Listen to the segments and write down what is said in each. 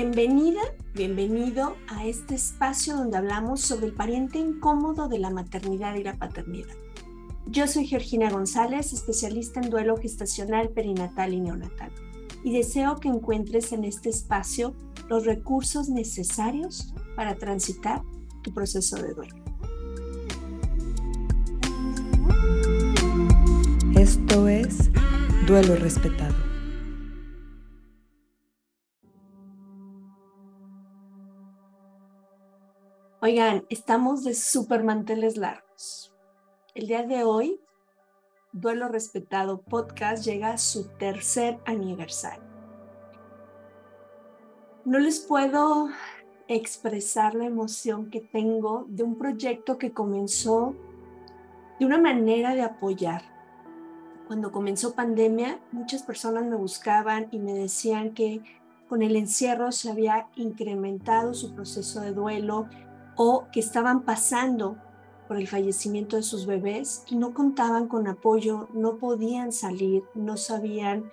Bienvenida, bienvenido a este espacio donde hablamos sobre el pariente incómodo de la maternidad y la paternidad. Yo soy Georgina González, especialista en duelo gestacional, perinatal y neonatal, y deseo que encuentres en este espacio los recursos necesarios para transitar tu proceso de duelo. Esto es Duelo Respetado. Oigan, estamos de super manteles largos. El día de hoy, Duelo Respetado Podcast llega a su tercer aniversario. No les puedo expresar la emoción que tengo de un proyecto que comenzó de una manera de apoyar. Cuando comenzó pandemia, muchas personas me buscaban y me decían que con el encierro se había incrementado su proceso de duelo, o que estaban pasando por el fallecimiento de sus bebés y no contaban con apoyo, no podían salir, no sabían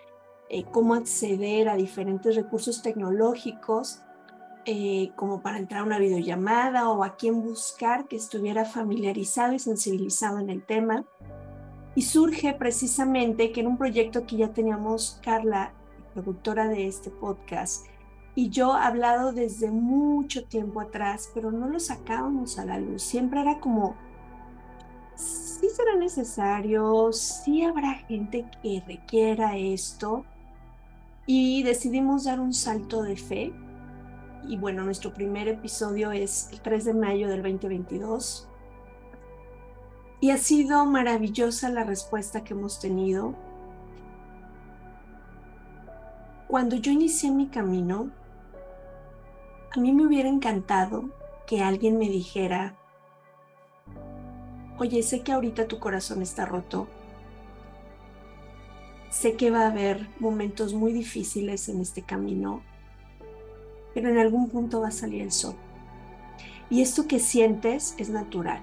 eh, cómo acceder a diferentes recursos tecnológicos, eh, como para entrar a una videollamada o a quién buscar que estuviera familiarizado y sensibilizado en el tema. Y surge precisamente que en un proyecto que ya teníamos Carla, productora de este podcast, y yo hablado desde mucho tiempo atrás, pero no lo sacábamos a la luz. Siempre era como, sí será necesario, sí habrá gente que requiera esto. Y decidimos dar un salto de fe. Y bueno, nuestro primer episodio es el 3 de mayo del 2022. Y ha sido maravillosa la respuesta que hemos tenido. Cuando yo inicié mi camino, a mí me hubiera encantado que alguien me dijera, oye, sé que ahorita tu corazón está roto, sé que va a haber momentos muy difíciles en este camino, pero en algún punto va a salir el sol. Y esto que sientes es natural.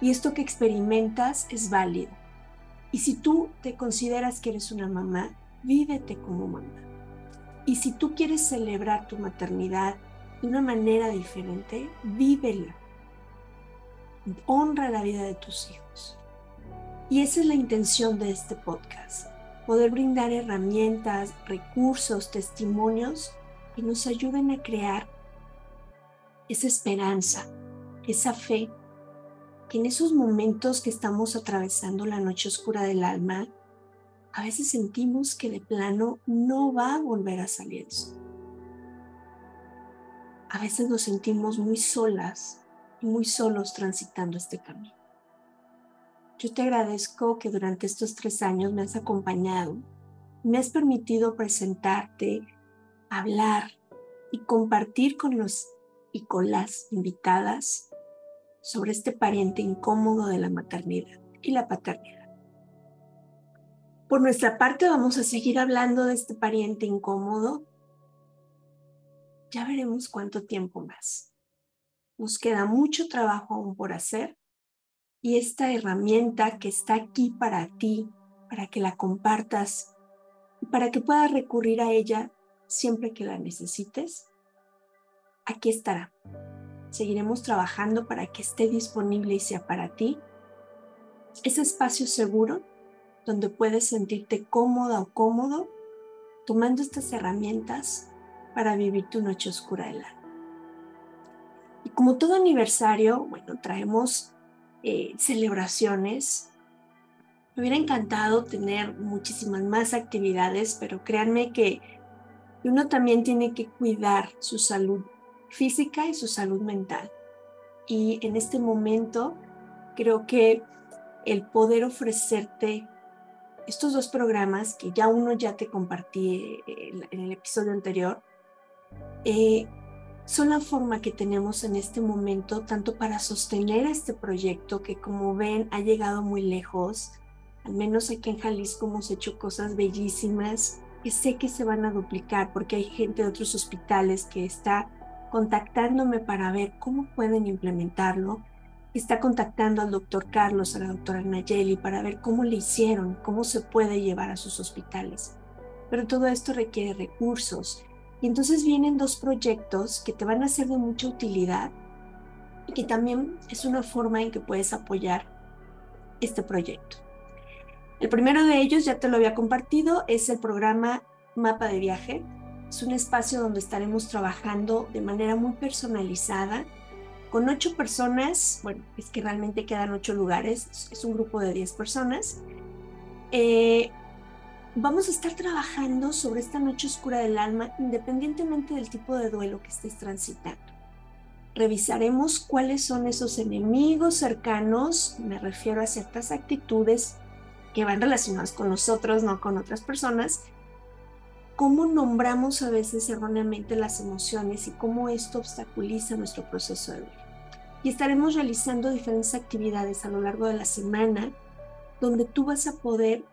Y esto que experimentas es válido. Y si tú te consideras que eres una mamá, vívete como mamá. Y si tú quieres celebrar tu maternidad de una manera diferente, vívela. Honra la vida de tus hijos. Y esa es la intención de este podcast, poder brindar herramientas, recursos, testimonios que nos ayuden a crear esa esperanza, esa fe, que en esos momentos que estamos atravesando la noche oscura del alma, a veces sentimos que de plano no va a volver a salir a veces nos sentimos muy solas y muy solos transitando este camino. Yo te agradezco que durante estos tres años me has acompañado, me has permitido presentarte, hablar y compartir con los y con las invitadas sobre este pariente incómodo de la maternidad y la paternidad. Por nuestra parte vamos a seguir hablando de este pariente incómodo ya veremos cuánto tiempo más. Nos queda mucho trabajo aún por hacer y esta herramienta que está aquí para ti, para que la compartas y para que puedas recurrir a ella siempre que la necesites, aquí estará. Seguiremos trabajando para que esté disponible y sea para ti ese espacio seguro donde puedes sentirte cómoda o cómodo tomando estas herramientas para vivir tu noche oscura del alma. Y como todo aniversario, bueno, traemos eh, celebraciones. Me hubiera encantado tener muchísimas más actividades, pero créanme que uno también tiene que cuidar su salud física y su salud mental. Y en este momento creo que el poder ofrecerte estos dos programas que ya uno ya te compartí eh, en el episodio anterior, eh, son la forma que tenemos en este momento tanto para sostener este proyecto que como ven ha llegado muy lejos. Al menos aquí en Jalisco hemos hecho cosas bellísimas que sé que se van a duplicar porque hay gente de otros hospitales que está contactándome para ver cómo pueden implementarlo. Está contactando al doctor Carlos, a la doctora Nayeli para ver cómo le hicieron, cómo se puede llevar a sus hospitales. Pero todo esto requiere recursos Entonces vienen dos proyectos que te van a ser de mucha utilidad y que también es una forma en que puedes apoyar este proyecto. El primero de ellos, ya te lo había compartido, es el programa Mapa de Viaje. Es un espacio donde estaremos trabajando de manera muy personalizada con ocho personas, bueno, es que realmente quedan ocho lugares, es un grupo de diez personas. Eh, vamos a estar trabajando sobre esta noche oscura del alma independientemente del tipo de duelo que estés transitando. Revisaremos cuáles son esos enemigos cercanos, me refiero a ciertas actitudes que van relacionadas con nosotros, no con otras personas, cómo nombramos a veces erróneamente las emociones y cómo esto obstaculiza nuestro proceso de duelo. Y estaremos realizando diferentes actividades a lo largo de la semana donde tú vas a poder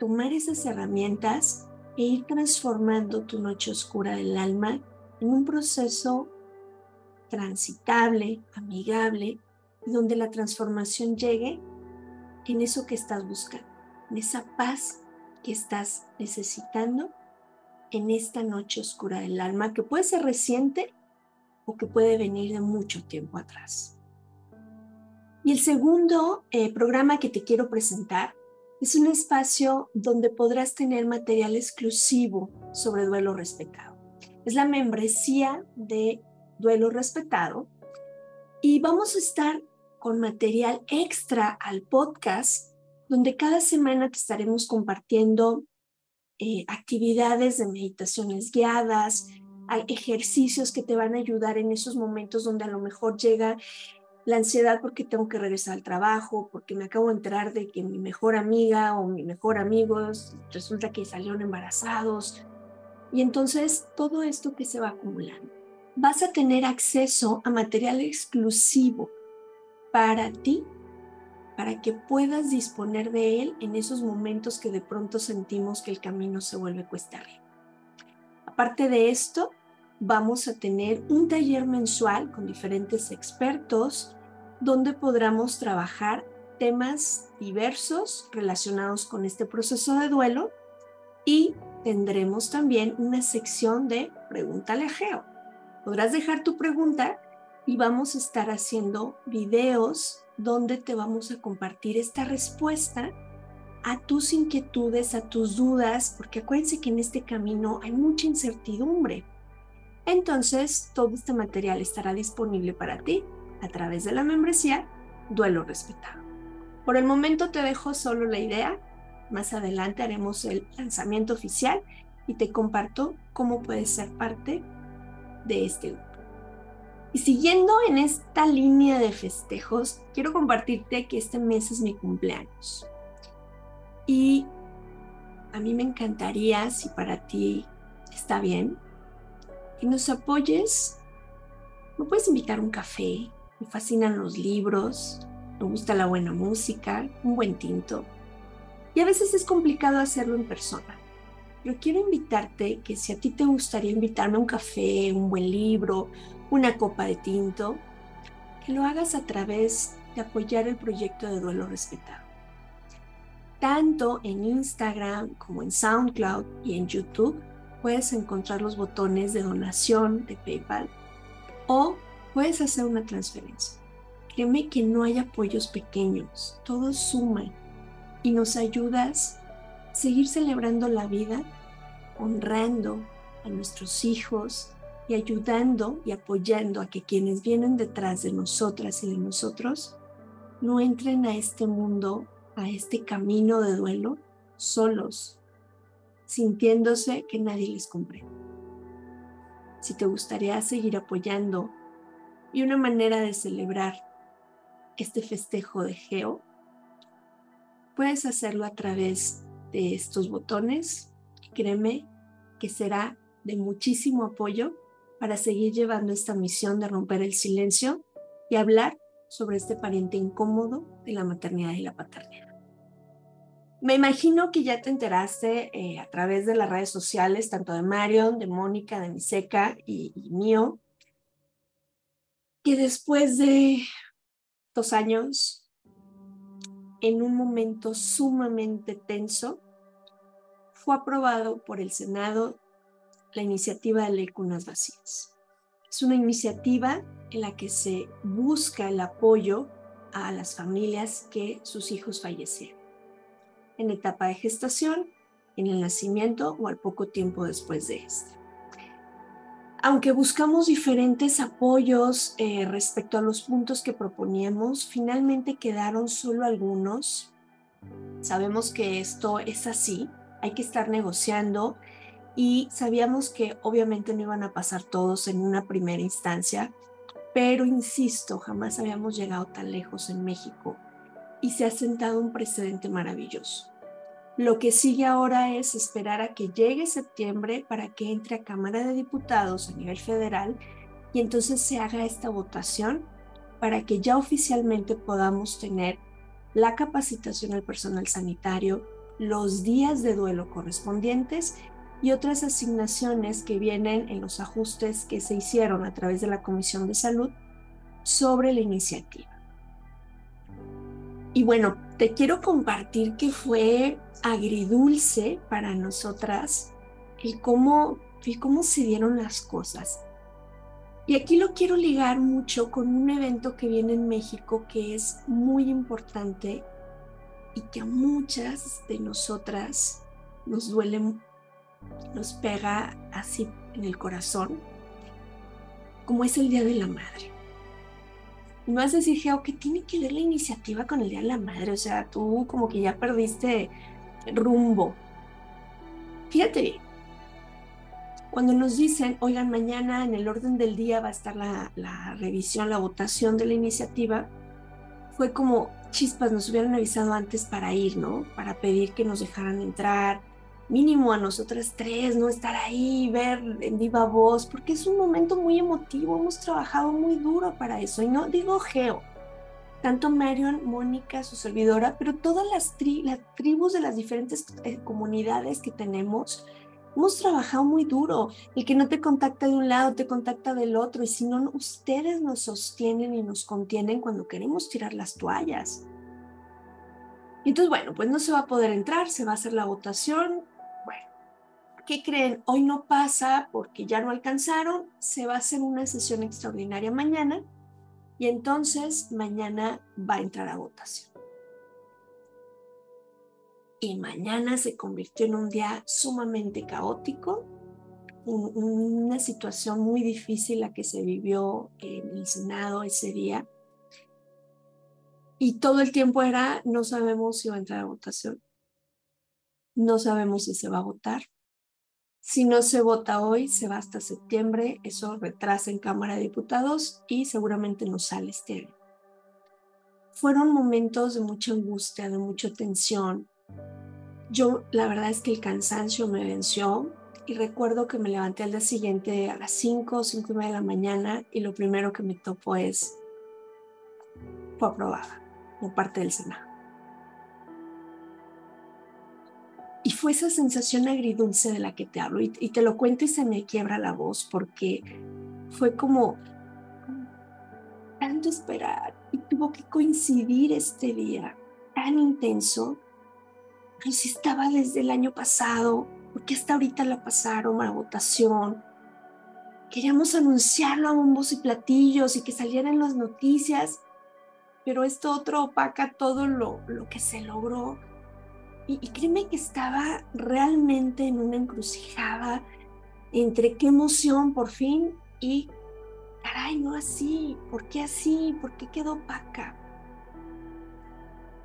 tomar esas herramientas e ir transformando tu noche oscura del alma en un proceso transitable, amigable, donde la transformación llegue en eso que estás buscando, en esa paz que estás necesitando en esta noche oscura del alma, que puede ser reciente o que puede venir de mucho tiempo atrás. Y el segundo eh, programa que te quiero presentar es un espacio donde podrás tener material exclusivo sobre duelo respetado. Es la membresía de duelo respetado y vamos a estar con material extra al podcast donde cada semana te estaremos compartiendo eh, actividades de meditaciones guiadas, ejercicios que te van a ayudar en esos momentos donde a lo mejor llega la ansiedad porque tengo que regresar al trabajo, porque me acabo de enterar de que mi mejor amiga o mi mejor amigo resulta que salieron embarazados. Y entonces todo esto que se va acumulando. Vas a tener acceso a material exclusivo para ti para que puedas disponer de él en esos momentos que de pronto sentimos que el camino se vuelve cuesta arriba. Aparte de esto, vamos a tener un taller mensual con diferentes expertos donde podremos trabajar temas diversos relacionados con este proceso de duelo y tendremos también una sección de Pregúntale a Geo. Podrás dejar tu pregunta y vamos a estar haciendo videos donde te vamos a compartir esta respuesta a tus inquietudes, a tus dudas, porque acuérdense que en este camino hay mucha incertidumbre. Entonces, todo este material estará disponible para ti a través de la membresía Duelo Respetado. Por el momento te dejo solo la idea. Más adelante haremos el lanzamiento oficial y te comparto cómo puedes ser parte de este grupo. Y siguiendo en esta línea de festejos, quiero compartirte que este mes es mi cumpleaños. Y a mí me encantaría, si para ti está bien, que nos apoyes. Me puedes invitar un café. Me fascinan los libros. Me gusta la buena música, un buen tinto. Y a veces es complicado hacerlo en persona. Pero quiero invitarte que si a ti te gustaría invitarme a un café, un buen libro, una copa de tinto, que lo hagas a través de apoyar el proyecto de duelo respetado. Tanto en Instagram como en SoundCloud y en YouTube puedes encontrar los botones de donación de PayPal o puedes hacer una transferencia. Créeme que no hay apoyos pequeños, todos suman y nos ayudas a seguir celebrando la vida, honrando a nuestros hijos, y ayudando y apoyando a que quienes vienen detrás de nosotras y de nosotros no entren a este mundo, a este camino de duelo solos, sintiéndose que nadie les comprende. Si te gustaría seguir apoyando y una manera de celebrar este festejo de Geo, puedes hacerlo a través de estos botones. Créeme que será de muchísimo apoyo para seguir llevando esta misión de romper el silencio y hablar sobre este pariente incómodo de la maternidad y la paternidad. Me imagino que ya te enteraste eh, a través de las redes sociales, tanto de Marion, de Mónica, de Miseca y, mío, que después de dos años, en un momento sumamente tenso, fue aprobado por el Senado la iniciativa de ley Cunas Vacías. Es una iniciativa en la que se busca el apoyo a las familias que sus hijos fallecieron en etapa de gestación, en el nacimiento o al poco tiempo después de este. Aunque buscamos diferentes apoyos eh, respecto a los puntos que proponíamos, finalmente quedaron solo algunos. Sabemos que esto es así, hay que estar negociando y sabíamos que obviamente no iban a pasar todos en una primera instancia, pero insisto, jamás habíamos llegado tan lejos en México y se ha sentado un precedente maravilloso. Lo que sigue ahora es esperar a que llegue septiembre para que entre a Cámara de Diputados a nivel federal y entonces se haga esta votación para que ya oficialmente podamos tener la capacitación del personal sanitario, los días de duelo correspondientes y otras asignaciones que vienen en los ajustes que se hicieron a través de la Comisión de Salud sobre la iniciativa. Y bueno, te quiero compartir que fue agridulce para nosotras el cómo, el cómo se dieron las cosas. Y aquí lo quiero ligar mucho con un evento que viene en México que es muy importante y que a muchas de nosotras nos duele nos pega así en el corazón, como es el Día de la Madre. Y me vas a decir, Geo, ¿qué tiene que ver la iniciativa con el Día de la Madre? O sea, tú como que ya perdiste rumbo. Fíjate cuando nos dicen, oigan, mañana en el orden del día va a estar la, la revisión, la votación de la iniciativa, fue como chispas, nos hubieran avisado antes para ir, ¿no? Para pedir que nos dejaran entrar, mínimo a nosotras tres, no estar ahí, ver en viva voz, porque es un momento muy emotivo, hemos trabajado muy duro para eso, y no digo Geo, tanto Marion, Mónica, su servidora, pero todas las, tribus de las diferentes eh, comunidades que tenemos, hemos trabajado muy duro. El que no te contacta de un lado, te contacta del otro, y si no, ustedes nos sostienen y nos contienen cuando queremos tirar las toallas. Entonces, bueno, pues no se va a poder entrar, se va a hacer la votación, ¿qué creen? Hoy no pasa porque ya no alcanzaron, se va a hacer una sesión extraordinaria mañana y entonces mañana va a entrar a votación. Y mañana se convirtió en un día sumamente caótico, una situación muy difícil la que se vivió en el Senado ese día. Y todo el tiempo era, no sabemos si va a entrar a votación, no sabemos si se va a votar, si no se vota hoy, se va hasta septiembre, eso retrasa en Cámara de Diputados y seguramente no sale este año. Fueron momentos de mucha angustia, de mucha tensión. Yo, la verdad es que el cansancio me venció y recuerdo que me levanté al día siguiente a las 5, 5 y media de la mañana y lo primero que me topó es, fue aprobada por parte del Senado. Fue esa sensación agridulce de la que te hablo. Y, te lo cuento y se me quiebra la voz porque fue como tanto esperar y tuvo que coincidir este día tan intenso. Pero estaba desde el año pasado, porque hasta ahorita la pasaron a votación. Queríamos anunciarlo a bombos y platillos y que salieran las noticias, pero esto otro opaca todo lo, lo que se logró y, créeme que estaba realmente en una encrucijada entre qué emoción por fin y, caray, no así, ¿por qué así? ¿Por qué quedó opaca?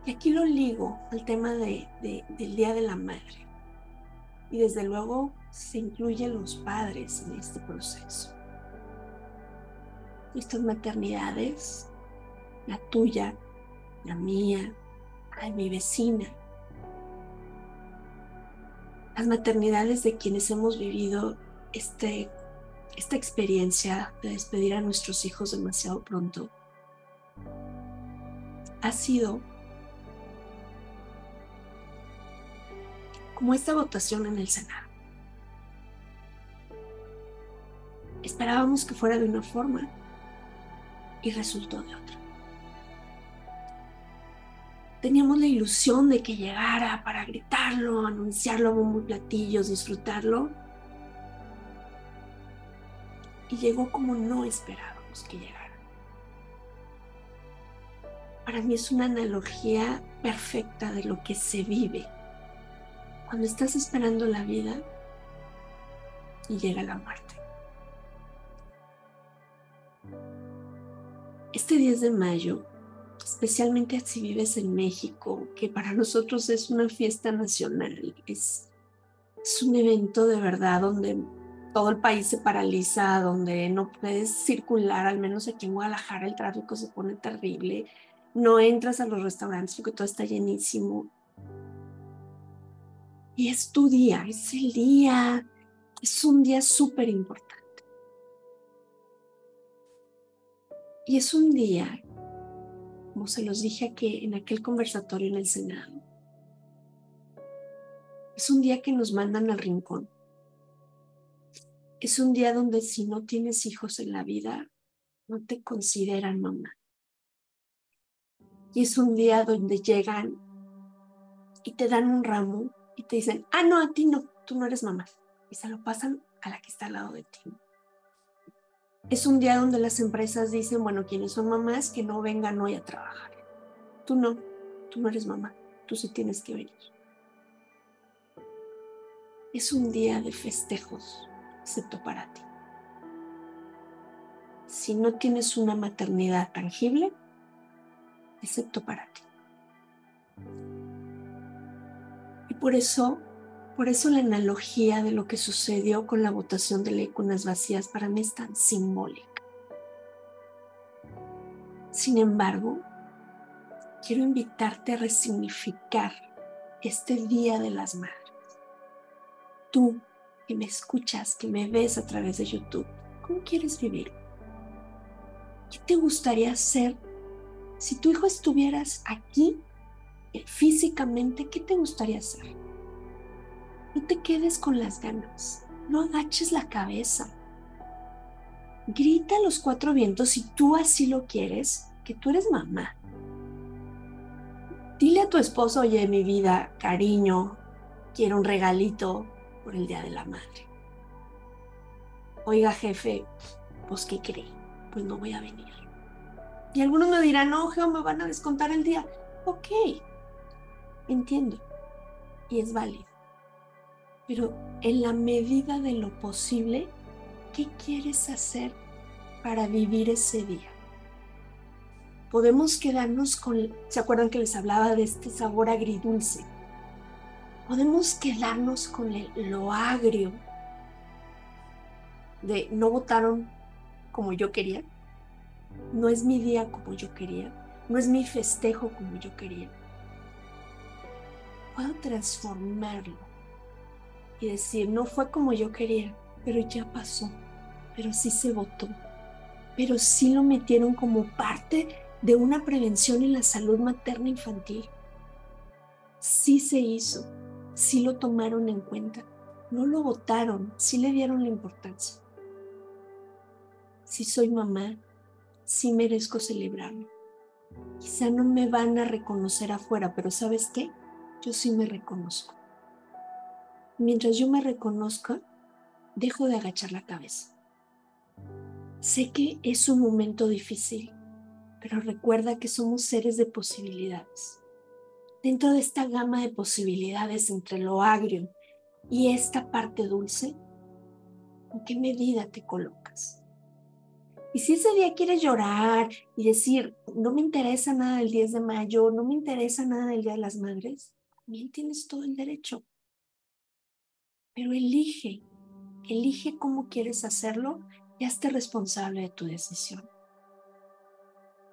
Y aquí lo ligo al tema de, del Día de la Madre. Y desde luego se incluyen los padres en este proceso. Estas maternidades, la tuya, la mía, ay, mi vecina, las maternidades de quienes hemos vivido este, esta experiencia de despedir a nuestros hijos demasiado pronto ha sido como esta votación en el Senado. Esperábamos que fuera de una forma y resultó de otra teníamos la ilusión de que llegara para gritarlo, anunciarlo a muy platillos, disfrutarlo. y llegó como no esperábamos que llegara. Para mí es una analogía perfecta de lo que se vive cuando estás esperando la vida y llega la muerte. Este 10 de mayo, especialmente si vives en México, que para nosotros es una fiesta nacional, es, es un evento de verdad donde todo el país se paraliza, donde no puedes circular, al menos aquí en Guadalajara el tráfico se pone terrible, no entras a los restaurantes porque todo está llenísimo. Y es tu día, es el día, es un día súper importante. Y es un día, como se los dije aquí en aquel conversatorio en el Senado, es un día que nos mandan al rincón es un día donde si no tienes hijos en la vida, no te consideran mamá. Y es un día donde llegan y te dan un ramo y te dicen, ah, no, a ti no, tú no eres mamá. Y se lo pasan a la que está al lado de ti. Es un día donde las empresas dicen, bueno, quienes son mamás, que no vengan hoy a trabajar. Tú no, tú no eres mamá, tú sí tienes que venir. Es un día de festejos, excepto para ti. Si no tienes una maternidad tangible, excepto para ti. Y por eso, por eso la analogía de lo que sucedió con la votación de ley con las vacías para mí es tan simbólica. Sin embargo, quiero invitarte a resignificar este Día de las Madres. Tú que me escuchas, que me ves a través de YouTube, ¿cómo quieres vivir? ¿Qué te gustaría hacer si tu hijo estuvieras aquí eh, físicamente? ¿Qué te gustaría hacer? No te quedes con las ganas, no agaches la cabeza. Grita a los cuatro vientos si tú así lo quieres, que tú eres mamá. Dile a tu esposo, oye, mi vida, cariño, quiero un regalito, por el Día de la Madre. Oiga, jefe, pues ¿qué cree? Pues no voy a venir. Y algunos me dirán, no, Geo, me van a descontar el día. Ok, entiendo. Y es válido. Pero en la medida de lo posible, ¿qué quieres hacer para vivir ese día? Podemos quedarnos con, ¿se acuerdan que les hablaba de este sabor agridulce? podemos quedarnos con lo agrio de no votaron como yo quería, no es mi día como yo quería, no es mi festejo como yo quería. Puedo transformarlo y decir, no fue como yo quería, pero ya pasó, pero sí se votó, pero sí lo metieron como parte de una prevención en la salud materna infantil. Sí se hizo, sí lo tomaron en cuenta, no lo votaron, sí le dieron la importancia. Si soy mamá, sí merezco celebrarlo. Quizá no me van a reconocer afuera, pero ¿sabes qué? Yo sí me reconozco. Mientras yo me reconozca, dejo de agachar la cabeza. Sé que es un momento difícil, pero recuerda que somos seres de posibilidades dentro de esta gama de posibilidades entre lo agrio y esta parte dulce, ¿en qué medida te colocas? Y si ese día quieres llorar y decir, no me interesa nada del 10 de mayo, no me interesa nada del Día de las Madres, también tienes todo el derecho. Pero elige, elige cómo quieres hacerlo y hazte responsable de tu decisión.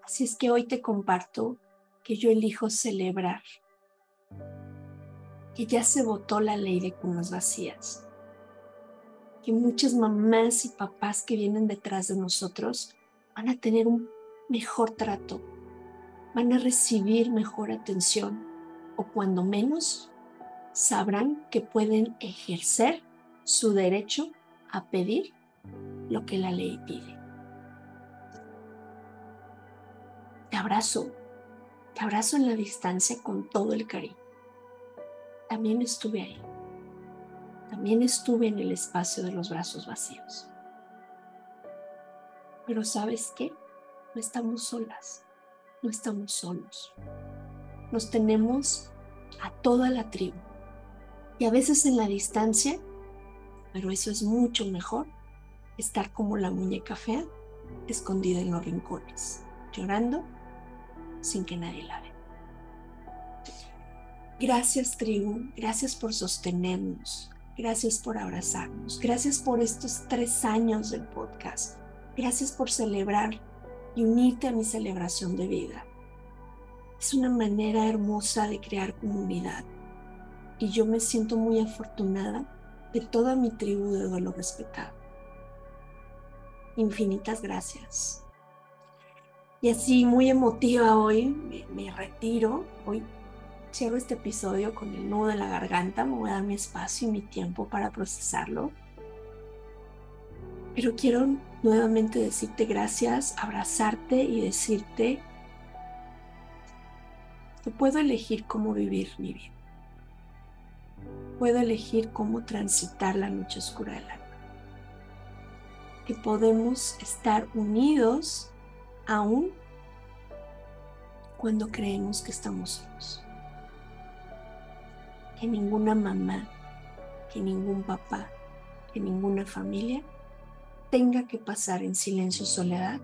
Así es que hoy te comparto que yo elijo celebrar que ya se votó la ley de cunas vacías, que muchas mamás y papás que vienen detrás de nosotros van a tener un mejor trato, van a recibir mejor atención o cuando menos sabrán que pueden ejercer su derecho a pedir lo que la ley pide. Te abrazo, te abrazo en la distancia con todo el cariño también estuve ahí. También estuve en el espacio de los brazos vacíos. Pero sabes qué? No estamos solas, no estamos solos. Nos tenemos a toda la tribu. Y a veces en la distancia, pero eso es mucho mejor, estar como la muñeca fea, escondida en los rincones, llorando sin que nadie la vea. Gracias tribu, gracias por sostenernos, gracias por abrazarnos, gracias por estos tres años del podcast, gracias por celebrar y unirte a mi celebración de vida. Es una manera hermosa de crear comunidad y yo me siento muy afortunada de toda mi tribu de duelo respetado. Infinitas gracias. Y así muy emotiva hoy, me, retiro, hoy cierro este episodio con el nudo de la garganta, me voy a dar mi espacio y mi tiempo para procesarlo. Pero quiero nuevamente decirte gracias, abrazarte y decirte que puedo elegir cómo vivir mi vida. Puedo elegir cómo transitar la noche oscura del alma. Que podemos estar unidos aún cuando creemos que estamos solos que ninguna mamá, que ningún papá, que ninguna familia tenga que pasar en silencio y soledad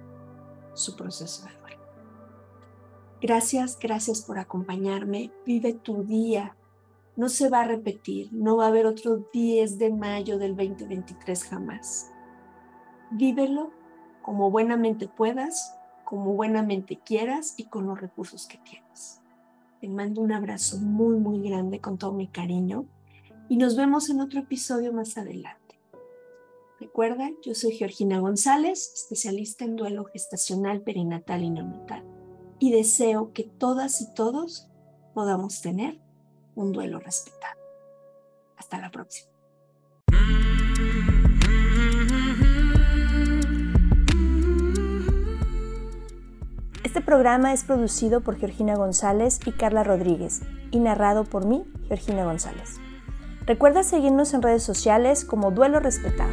su proceso de duelo. Gracias, gracias por acompañarme. Vive tu día. No se va a repetir. No va a haber otro 10 de mayo del 2023 jamás. Vívelo como buenamente puedas, como buenamente quieras y con los recursos que tienes. Te mando un abrazo muy, muy grande con todo mi cariño y nos vemos en otro episodio más adelante. Recuerda, yo soy Georgina González, especialista en duelo gestacional, perinatal y neonatal, y deseo que todas y todos podamos tener un duelo respetado. Hasta la próxima. Este programa es producido por Georgina González y Carla Rodríguez y narrado por mí, Georgina González. Recuerda seguirnos en redes sociales como Duelo Respetado.